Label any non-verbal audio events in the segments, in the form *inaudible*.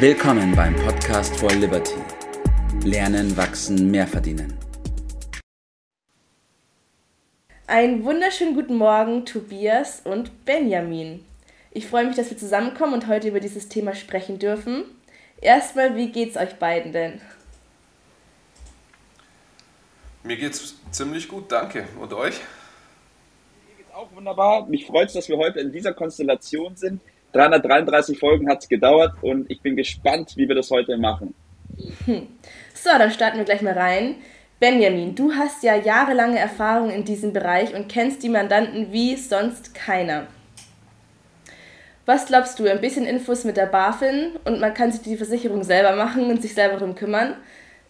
Willkommen beim Podcast for Liberty. Lernen, wachsen, mehr verdienen. Einen wunderschönen guten Morgen, Tobias und Benjamin. Ich freue mich, dass wir zusammenkommen und heute über dieses Thema sprechen dürfen. Erstmal, wie geht's euch beiden denn? Mir geht's ziemlich gut, danke. Und euch? Mir geht's auch wunderbar. Mich freut es, dass wir heute in dieser Konstellation sind. 333 Folgen hat es gedauert und ich bin gespannt, wie wir das heute machen. Hm. So, dann starten wir gleich mal rein. Benjamin, du hast ja jahrelange Erfahrung in diesem Bereich und kennst die Mandanten wie sonst keiner. Was glaubst du? Ein bisschen Infos mit der BaFin und man kann sich die Versicherung selber machen und sich selber darum kümmern.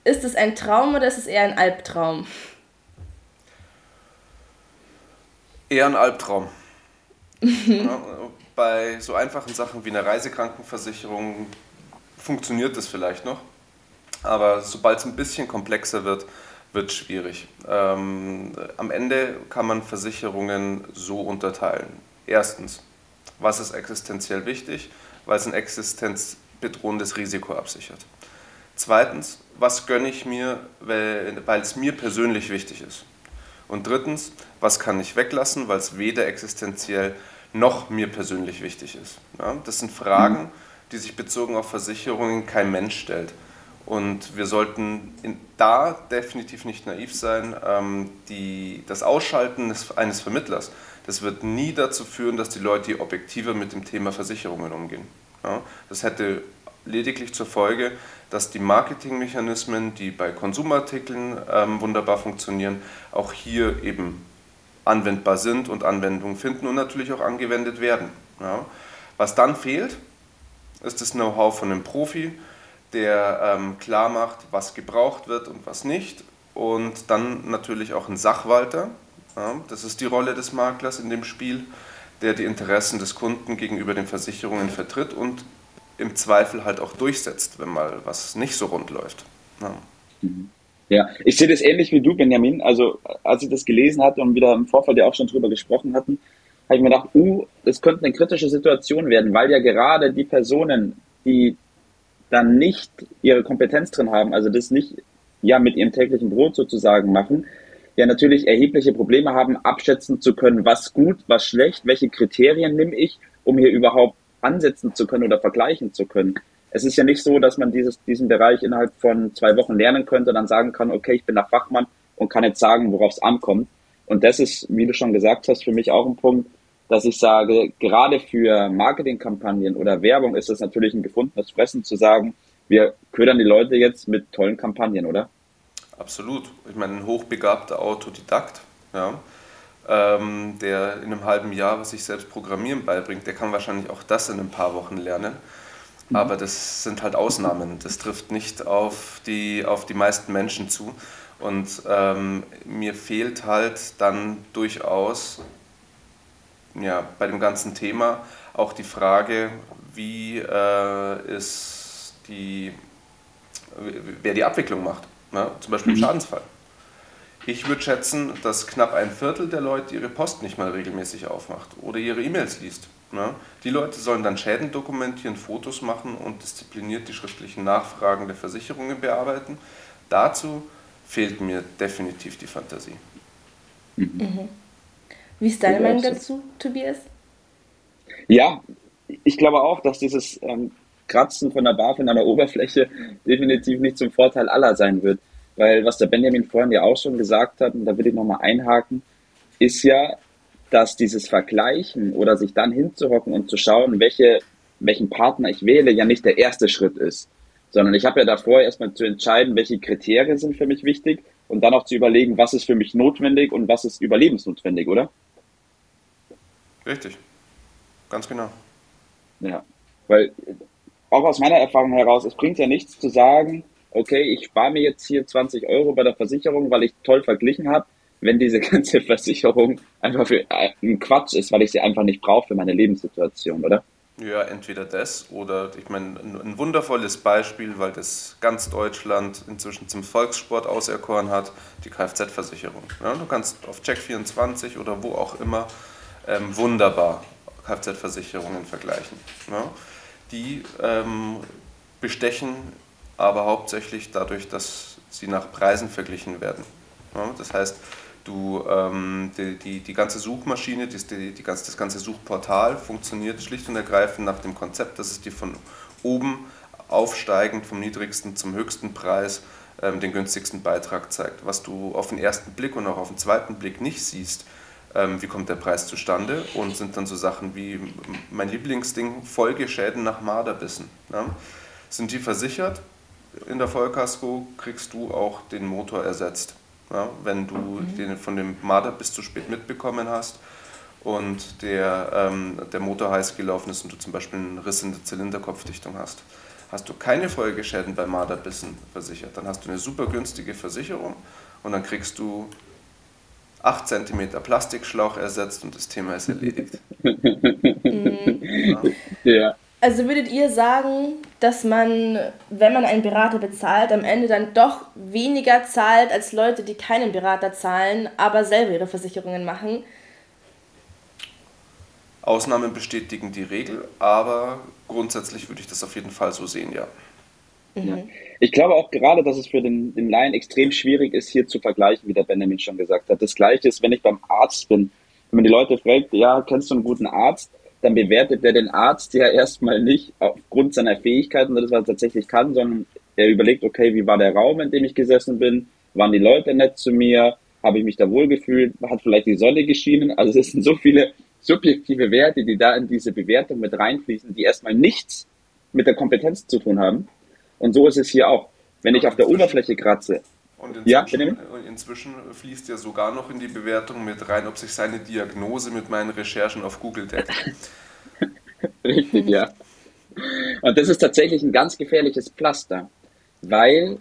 Ist es ein Traum oder ist es eher ein Albtraum? Eher ein Albtraum. Ja, bei so einfachen Sachen wie einer Reisekrankenversicherung funktioniert das vielleicht noch. Aber sobald es ein bisschen komplexer wird, wird es schwierig. Ähm, am Ende kann man Versicherungen so unterteilen. Erstens, was ist existenziell wichtig? Weil es ein existenzbedrohendes Risiko absichert. Zweitens, was gönne ich mir, weil es mir persönlich wichtig ist? Und drittens, was kann ich weglassen, weil es weder existenziell noch mir persönlich wichtig ist? Ja, das sind Fragen, die sich bezogen auf Versicherungen kein Mensch stellt. Und wir sollten in, da definitiv nicht naiv sein. Ähm, die, das Ausschalten des, eines Vermittlers, das wird nie dazu führen, dass die Leute objektiver mit dem Thema Versicherungen umgehen. Ja, das hätte lediglich zur Folge, dass die Marketingmechanismen, die bei Konsumartikeln ähm, wunderbar funktionieren, auch hier eben anwendbar sind und Anwendung finden und natürlich auch angewendet werden. Ja. Was dann fehlt, ist das Know-how von einem Profi, der ähm, klar macht, was gebraucht wird und was nicht. Und dann natürlich auch ein Sachwalter. Ja, das ist die Rolle des Maklers in dem Spiel, der die Interessen des Kunden gegenüber den Versicherungen vertritt und im Zweifel halt auch durchsetzt, wenn mal was nicht so rund läuft. Ja. Mhm. Ja, ich sehe das ähnlich wie du, Benjamin. Also, als ich das gelesen hatte und wieder im Vorfall ja auch schon drüber gesprochen hatten, habe ich mir gedacht, uh, das könnte eine kritische Situation werden, weil ja gerade die Personen, die dann nicht ihre Kompetenz drin haben, also das nicht ja mit ihrem täglichen Brot sozusagen machen, ja natürlich erhebliche Probleme haben, abschätzen zu können, was gut, was schlecht, welche Kriterien nehme ich, um hier überhaupt ansetzen zu können oder vergleichen zu können. Es ist ja nicht so, dass man dieses, diesen Bereich innerhalb von zwei Wochen lernen könnte und dann sagen kann, okay, ich bin der Fachmann und kann jetzt sagen, worauf es ankommt. Und das ist, wie du schon gesagt hast, für mich auch ein Punkt, dass ich sage, gerade für Marketingkampagnen oder Werbung ist es natürlich ein gefundenes Fressen zu sagen, wir ködern die Leute jetzt mit tollen Kampagnen, oder? Absolut. Ich meine, ein hochbegabter Autodidakt, ja, ähm, der in einem halben Jahr sich selbst Programmieren beibringt, der kann wahrscheinlich auch das in ein paar Wochen lernen. Mhm. Aber das sind halt Ausnahmen. Das trifft nicht auf die, auf die meisten Menschen zu. Und ähm, mir fehlt halt dann durchaus ja, bei dem ganzen Thema auch die Frage, wie äh, ist die, wer die Abwicklung macht, ne? zum Beispiel im mhm. Schadensfall. Ich würde schätzen, dass knapp ein Viertel der Leute ihre Post nicht mal regelmäßig aufmacht oder ihre E-Mails liest. Ne? Die Leute sollen dann Schäden dokumentieren, Fotos machen und diszipliniert die schriftlichen Nachfragen der Versicherungen bearbeiten. Dazu fehlt mir definitiv die Fantasie. Mhm. Wie ist deine Meinung dazu, Tobias? Ja, ich glaube auch, dass dieses ähm, Kratzen von der BaFin an der Oberfläche definitiv nicht zum Vorteil aller sein wird. Weil was der Benjamin vorhin ja auch schon gesagt hat, und da will ich nochmal einhaken, ist ja, dass dieses Vergleichen oder sich dann hinzuhocken und zu schauen, welche, welchen Partner ich wähle, ja nicht der erste Schritt ist. Sondern ich habe ja davor erstmal zu entscheiden, welche Kriterien sind für mich wichtig und dann auch zu überlegen, was ist für mich notwendig und was ist überlebensnotwendig, oder? Richtig. Ganz genau. Ja, weil auch aus meiner Erfahrung heraus, es bringt ja nichts zu sagen, okay, ich spare mir jetzt hier 20 Euro bei der Versicherung, weil ich toll verglichen habe, wenn diese *laughs* ganze Versicherung einfach für äh, ein Quatsch ist, weil ich sie einfach nicht brauche für meine Lebenssituation, oder? Ja, entweder das oder ich meine, ein wundervolles Beispiel, weil das ganz Deutschland inzwischen zum Volkssport auserkoren hat, die Kfz-Versicherung. Ja, du kannst auf Check24 oder wo auch immer ähm, wunderbar Kfz-Versicherungen vergleichen. Ja? Die ähm, bestechen aber hauptsächlich dadurch, dass sie nach Preisen verglichen werden. Ja, das heißt, du, ähm, die, die, die, ganze Suchmaschine, die, die, die das ganze Suchportal funktioniert schlicht und ergreifend nach dem Konzept, dass es dir von oben aufsteigend vom niedrigsten zum höchsten Preis ähm, den günstigsten Beitrag zeigt. Was du auf den ersten Blick und auch auf den zweiten Blick nicht siehst, ähm, wie kommt der Preis zustande und sind dann so Sachen wie mein Lieblingsding, Folgeschäden nach Marderbissen. Ja? Sind die versichert? In der Vollkasko kriegst du auch den Motor ersetzt. Ja? Wenn du mhm. den von dem Marderbiss zu spät mitbekommen hast und der, ähm, der Motor heiß gelaufen ist und du zum Beispiel einen Riss in der Zylinderkopfdichtung hast. Hast du keine Folgeschäden bei Marderbissen versichert, dann hast du eine super günstige Versicherung und dann kriegst du 8 cm Plastikschlauch ersetzt und das Thema ist erledigt. *laughs* Mhm. Ja. ja. Also würdet ihr sagen, dass man, wenn man einen Berater bezahlt, am Ende dann doch weniger zahlt als Leute, die keinen Berater zahlen, aber selber ihre Versicherungen machen? Ausnahmen bestätigen die Regel, aber grundsätzlich würde ich das auf jeden Fall so sehen, ja. Mhm. Ich glaube auch gerade, dass es für den, den Laien extrem schwierig ist, hier zu vergleichen, wie der Benjamin schon gesagt hat. Das Gleiche ist, wenn ich beim Arzt bin. Wenn man die Leute fragt, ja, kennst du einen guten Arzt? Dann bewertet der den Arzt ja erstmal nicht aufgrund seiner Fähigkeiten, das was er tatsächlich kann, sondern er überlegt, okay, wie war der Raum, in dem ich gesessen bin? Waren die Leute nett zu mir? Habe ich mich da wohl gefühlt? Hat vielleicht die Sonne geschienen? Also es sind so viele subjektive Werte, die da in diese Bewertung mit reinfließen, die erstmal nichts mit der Kompetenz zu tun haben. Und so ist es hier auch. Wenn ich auf der Oberfläche kratze. Und inzwischen, ja, inzwischen fließt ja sogar noch in die Bewertung mit rein, ob sich seine Diagnose mit meinen Recherchen auf Google deckt. *laughs* Richtig, ja. Und das ist tatsächlich ein ganz gefährliches Pflaster, weil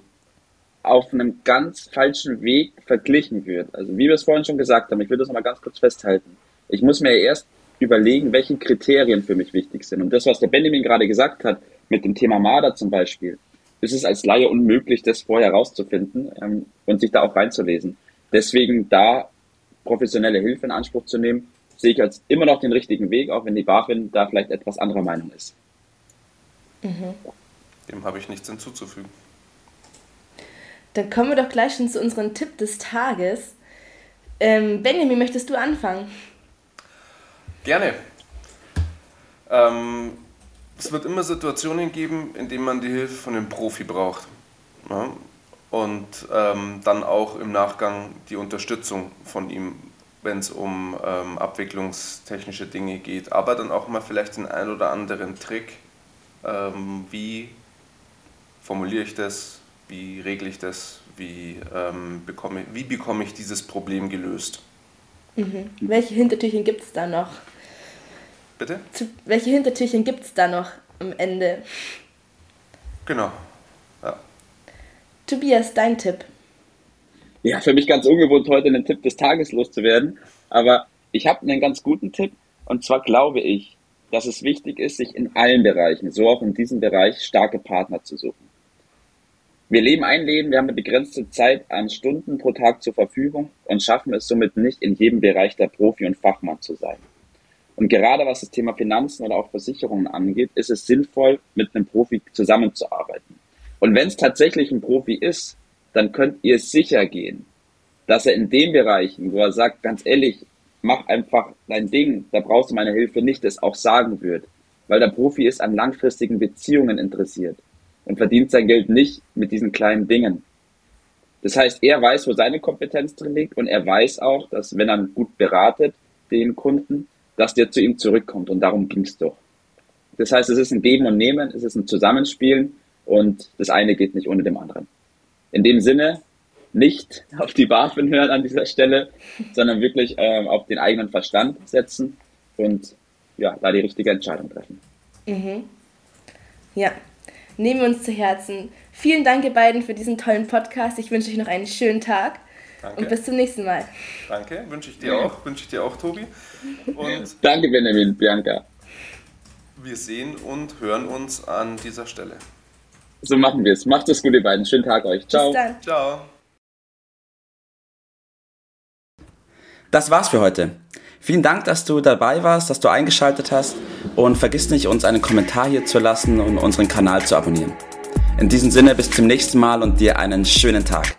auf einem ganz falschen Weg verglichen wird. Also wie wir es vorhin schon gesagt haben, ich will das nochmal ganz kurz festhalten. Ich muss mir erst überlegen, welche Kriterien für mich wichtig sind. Und das, was der Benjamin gerade gesagt hat, mit dem Thema Marder zum Beispiel, ist es als Laie unmöglich, das vorher rauszufinden ähm, und sich da auch reinzulesen. Deswegen da professionelle Hilfe in Anspruch zu nehmen, sehe ich als immer noch den richtigen Weg, auch wenn die BaFin da vielleicht etwas anderer Meinung ist. Mhm. Dem habe ich nichts hinzuzufügen. Dann kommen wir doch gleich schon zu unserem Tipp des Tages. Ähm, Benjamin, möchtest du anfangen? Gerne. Ähm, es wird immer Situationen geben, in denen man die Hilfe von einem Profi braucht. Ja? Und ähm, dann auch im Nachgang die Unterstützung von ihm, wenn es um ähm, abwicklungstechnische Dinge geht. Aber dann auch mal vielleicht den ein oder anderen Trick, ähm, wie formuliere ich das, wie regle ich das, wie, ähm, bekomme, wie bekomme ich dieses Problem gelöst. Mhm. Welche Hintertürchen gibt es da noch? Bitte? Zu, welche Hintertürchen gibt es da noch am Ende? Genau. Ja. Tobias, dein Tipp. Ja, für mich ganz ungewohnt, heute einen Tipp des Tages loszuwerden. Aber ich habe einen ganz guten Tipp. Und zwar glaube ich, dass es wichtig ist, sich in allen Bereichen, so auch in diesem Bereich, starke Partner zu suchen. Wir leben ein Leben, wir haben eine begrenzte Zeit an Stunden pro Tag zur Verfügung und schaffen es somit nicht, in jedem Bereich der Profi und Fachmann zu sein. Und gerade was das Thema Finanzen oder auch Versicherungen angeht, ist es sinnvoll, mit einem Profi zusammenzuarbeiten. Und wenn es tatsächlich ein Profi ist, dann könnt ihr sicher gehen, dass er in den Bereichen, wo er sagt, ganz ehrlich, mach einfach dein Ding, da brauchst du meine Hilfe nicht, das auch sagen wird. Weil der Profi ist an langfristigen Beziehungen interessiert und verdient sein Geld nicht mit diesen kleinen Dingen. Das heißt, er weiß, wo seine Kompetenz drin liegt und er weiß auch, dass wenn er gut beratet, den Kunden, dass der zu ihm zurückkommt. Und darum ging es doch. Das heißt, es ist ein Geben und Nehmen, es ist ein Zusammenspielen und das eine geht nicht ohne dem anderen. In dem Sinne, nicht auf die BaFin hören an dieser Stelle, sondern wirklich ähm, auf den eigenen Verstand setzen und ja, da die richtige Entscheidung treffen. Mhm. Ja, nehmen wir uns zu Herzen. Vielen Dank, ihr beiden, für diesen tollen Podcast. Ich wünsche euch noch einen schönen Tag. Danke. Und bis zum nächsten Mal. Danke, wünsche ich dir auch, wünsche ich dir auch, Tobi. Und Danke, Benjamin, Bianca. Wir sehen und hören uns an dieser Stelle. So machen wir es. Macht es gut, ihr beiden. Schönen Tag euch. Ciao. Bis dann. Ciao. Das war's für heute. Vielen Dank, dass du dabei warst, dass du eingeschaltet hast und vergiss nicht, uns einen Kommentar hier zu lassen und unseren Kanal zu abonnieren. In diesem Sinne, bis zum nächsten Mal und dir einen schönen Tag.